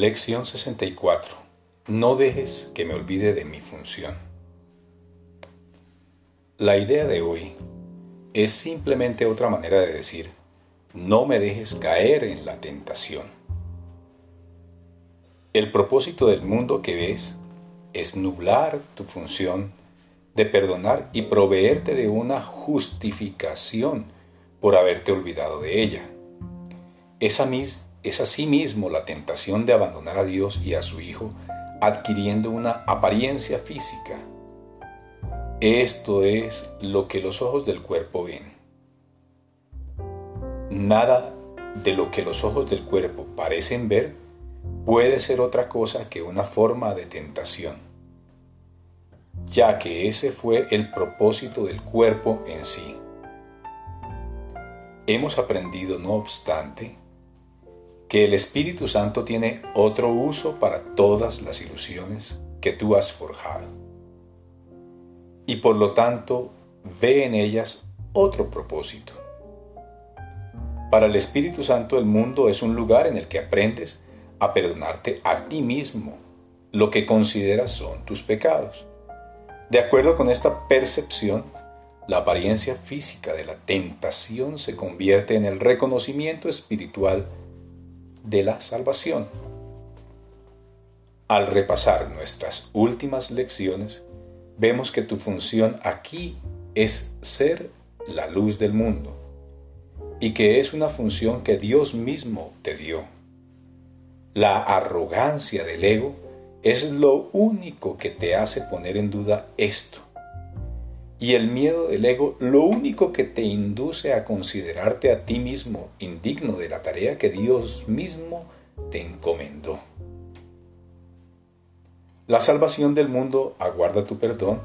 Lección 64. No dejes que me olvide de mi función. La idea de hoy es simplemente otra manera de decir, no me dejes caer en la tentación. El propósito del mundo que ves es nublar tu función de perdonar y proveerte de una justificación por haberte olvidado de ella. Esa mis, es asimismo la tentación de abandonar a Dios y a su Hijo adquiriendo una apariencia física. Esto es lo que los ojos del cuerpo ven. Nada de lo que los ojos del cuerpo parecen ver puede ser otra cosa que una forma de tentación, ya que ese fue el propósito del cuerpo en sí. Hemos aprendido, no obstante, que el Espíritu Santo tiene otro uso para todas las ilusiones que tú has forjado. Y por lo tanto, ve en ellas otro propósito. Para el Espíritu Santo el mundo es un lugar en el que aprendes a perdonarte a ti mismo lo que consideras son tus pecados. De acuerdo con esta percepción, la apariencia física de la tentación se convierte en el reconocimiento espiritual de la salvación. Al repasar nuestras últimas lecciones, vemos que tu función aquí es ser la luz del mundo y que es una función que Dios mismo te dio. La arrogancia del ego es lo único que te hace poner en duda esto y el miedo del ego lo único que te induce a considerarte a ti mismo indigno de la tarea que Dios mismo te encomendó. La salvación del mundo aguarda tu perdón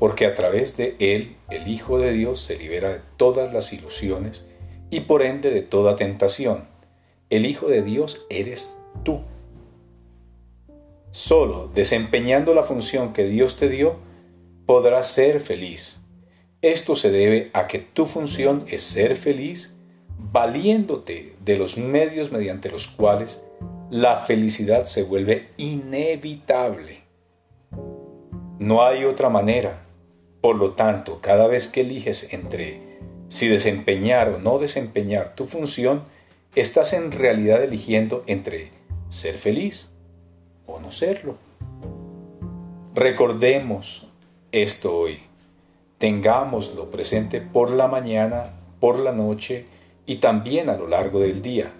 porque a través de él el Hijo de Dios se libera de todas las ilusiones y por ende de toda tentación. El Hijo de Dios eres tú. Solo desempeñando la función que Dios te dio, podrás ser feliz. Esto se debe a que tu función es ser feliz valiéndote de los medios mediante los cuales la felicidad se vuelve inevitable. No hay otra manera. Por lo tanto, cada vez que eliges entre si desempeñar o no desempeñar tu función, estás en realidad eligiendo entre ser feliz o no serlo. Recordemos esto hoy. Tengámoslo presente por la mañana, por la noche y también a lo largo del día.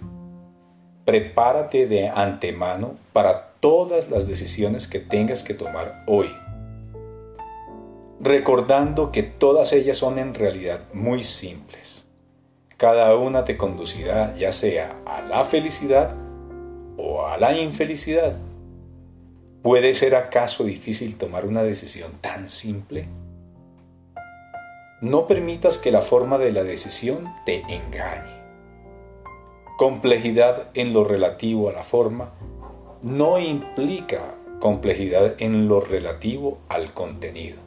Prepárate de antemano para todas las decisiones que tengas que tomar hoy. Recordando que todas ellas son en realidad muy simples. Cada una te conducirá ya sea a la felicidad o a la infelicidad. ¿Puede ser acaso difícil tomar una decisión tan simple? No permitas que la forma de la decisión te engañe. Complejidad en lo relativo a la forma no implica complejidad en lo relativo al contenido.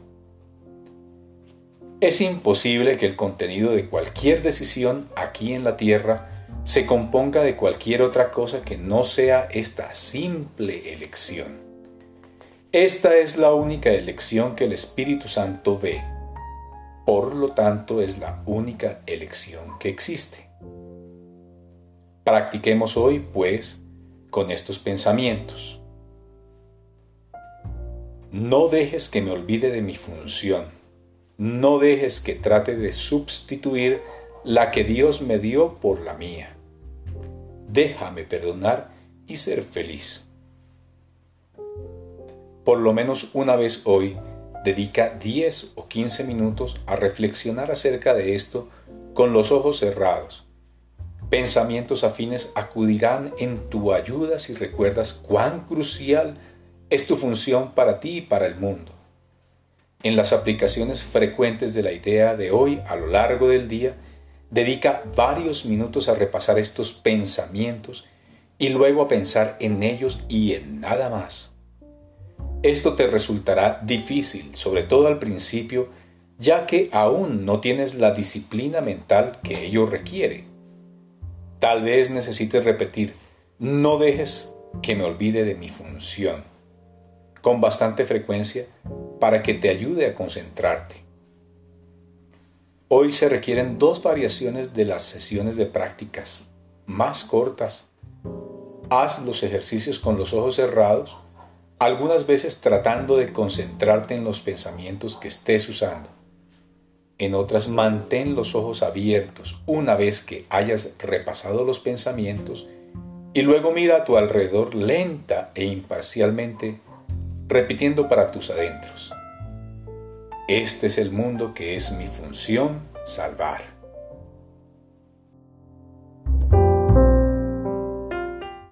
Es imposible que el contenido de cualquier decisión aquí en la Tierra se componga de cualquier otra cosa que no sea esta simple elección. Esta es la única elección que el Espíritu Santo ve. Por lo tanto, es la única elección que existe. Practiquemos hoy, pues, con estos pensamientos. No dejes que me olvide de mi función. No dejes que trate de sustituir la que Dios me dio por la mía. Déjame perdonar y ser feliz por lo menos una vez hoy, dedica 10 o 15 minutos a reflexionar acerca de esto con los ojos cerrados. Pensamientos afines acudirán en tu ayuda si recuerdas cuán crucial es tu función para ti y para el mundo. En las aplicaciones frecuentes de la idea de hoy a lo largo del día, dedica varios minutos a repasar estos pensamientos y luego a pensar en ellos y en nada más. Esto te resultará difícil, sobre todo al principio, ya que aún no tienes la disciplina mental que ello requiere. Tal vez necesites repetir, no dejes que me olvide de mi función, con bastante frecuencia, para que te ayude a concentrarte. Hoy se requieren dos variaciones de las sesiones de prácticas más cortas. Haz los ejercicios con los ojos cerrados, algunas veces tratando de concentrarte en los pensamientos que estés usando. En otras, mantén los ojos abiertos una vez que hayas repasado los pensamientos y luego mira a tu alrededor lenta e imparcialmente, repitiendo para tus adentros. Este es el mundo que es mi función salvar.